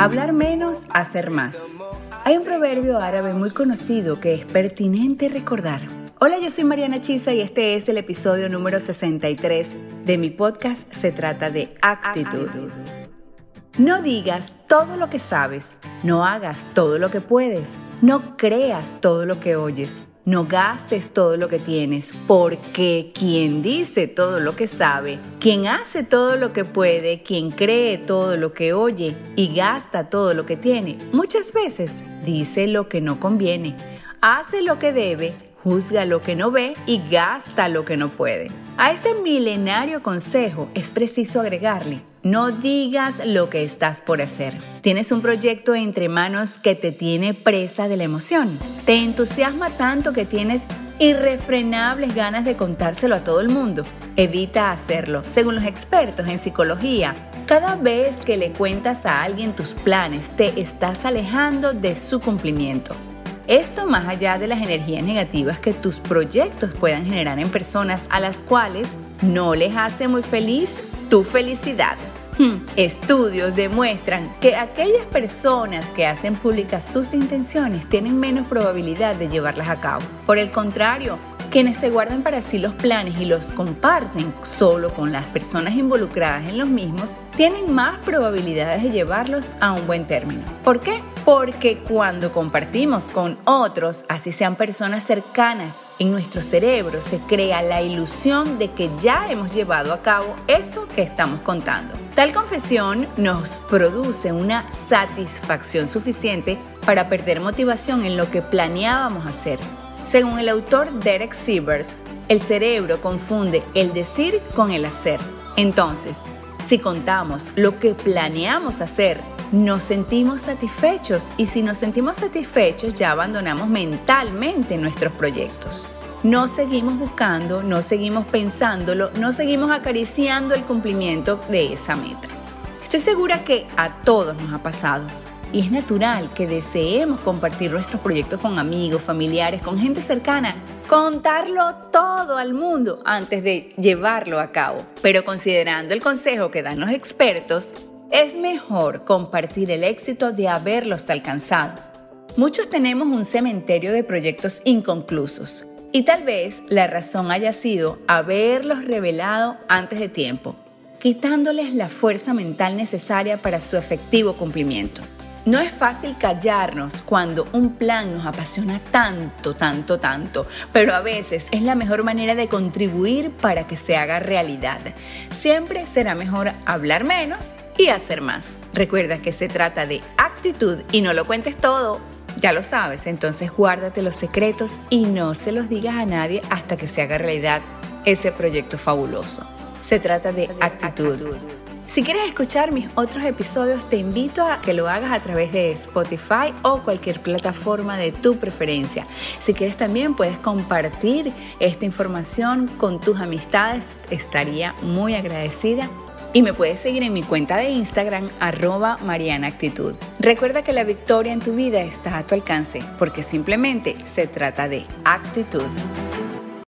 Hablar menos, hacer más. Hay un proverbio árabe muy conocido que es pertinente recordar. Hola, yo soy Mariana Chisa y este es el episodio número 63 de mi podcast Se trata de actitud. No digas todo lo que sabes, no hagas todo lo que puedes, no creas todo lo que oyes, no gastes todo lo que tienes, porque quien dice todo lo que sabe, quien hace todo lo que puede, quien cree todo lo que oye y gasta todo lo que tiene, muchas veces dice lo que no conviene, hace lo que debe, juzga lo que no ve y gasta lo que no puede. A este milenario consejo es preciso agregarle no digas lo que estás por hacer. Tienes un proyecto entre manos que te tiene presa de la emoción. Te entusiasma tanto que tienes irrefrenables ganas de contárselo a todo el mundo. Evita hacerlo. Según los expertos en psicología, cada vez que le cuentas a alguien tus planes, te estás alejando de su cumplimiento. Esto más allá de las energías negativas que tus proyectos puedan generar en personas a las cuales no les hace muy feliz tu felicidad. Hmm. Estudios demuestran que aquellas personas que hacen públicas sus intenciones tienen menos probabilidad de llevarlas a cabo. Por el contrario, quienes se guardan para sí los planes y los comparten solo con las personas involucradas en los mismos, tienen más probabilidades de llevarlos a un buen término. ¿Por qué? Porque cuando compartimos con otros, así sean personas cercanas, en nuestro cerebro se crea la ilusión de que ya hemos llevado a cabo eso que estamos contando. Tal confesión nos produce una satisfacción suficiente para perder motivación en lo que planeábamos hacer según el autor Derek Sievers, el cerebro confunde el decir con el hacer. Entonces, si contamos lo que planeamos hacer, nos sentimos satisfechos y si nos sentimos satisfechos ya abandonamos mentalmente nuestros proyectos. No seguimos buscando, no seguimos pensándolo, no seguimos acariciando el cumplimiento de esa meta. Estoy segura que a todos nos ha pasado y es natural que deseemos compartir nuestros proyectos con amigos, familiares, con gente cercana, contarlo todo al mundo antes de llevarlo a cabo. Pero considerando el consejo que dan los expertos, es mejor compartir el éxito de haberlos alcanzado. Muchos tenemos un cementerio de proyectos inconclusos y tal vez la razón haya sido haberlos revelado antes de tiempo, quitándoles la fuerza mental necesaria para su efectivo cumplimiento. No es fácil callarnos cuando un plan nos apasiona tanto, tanto, tanto, pero a veces es la mejor manera de contribuir para que se haga realidad. Siempre será mejor hablar menos y hacer más. Recuerda que se trata de actitud y no lo cuentes todo. Ya lo sabes, entonces guárdate los secretos y no se los digas a nadie hasta que se haga realidad ese proyecto fabuloso. Se trata de actitud. Si quieres escuchar mis otros episodios, te invito a que lo hagas a través de Spotify o cualquier plataforma de tu preferencia. Si quieres también puedes compartir esta información con tus amistades, estaría muy agradecida. Y me puedes seguir en mi cuenta de Instagram, arroba Mariana Actitud. Recuerda que la victoria en tu vida está a tu alcance, porque simplemente se trata de actitud.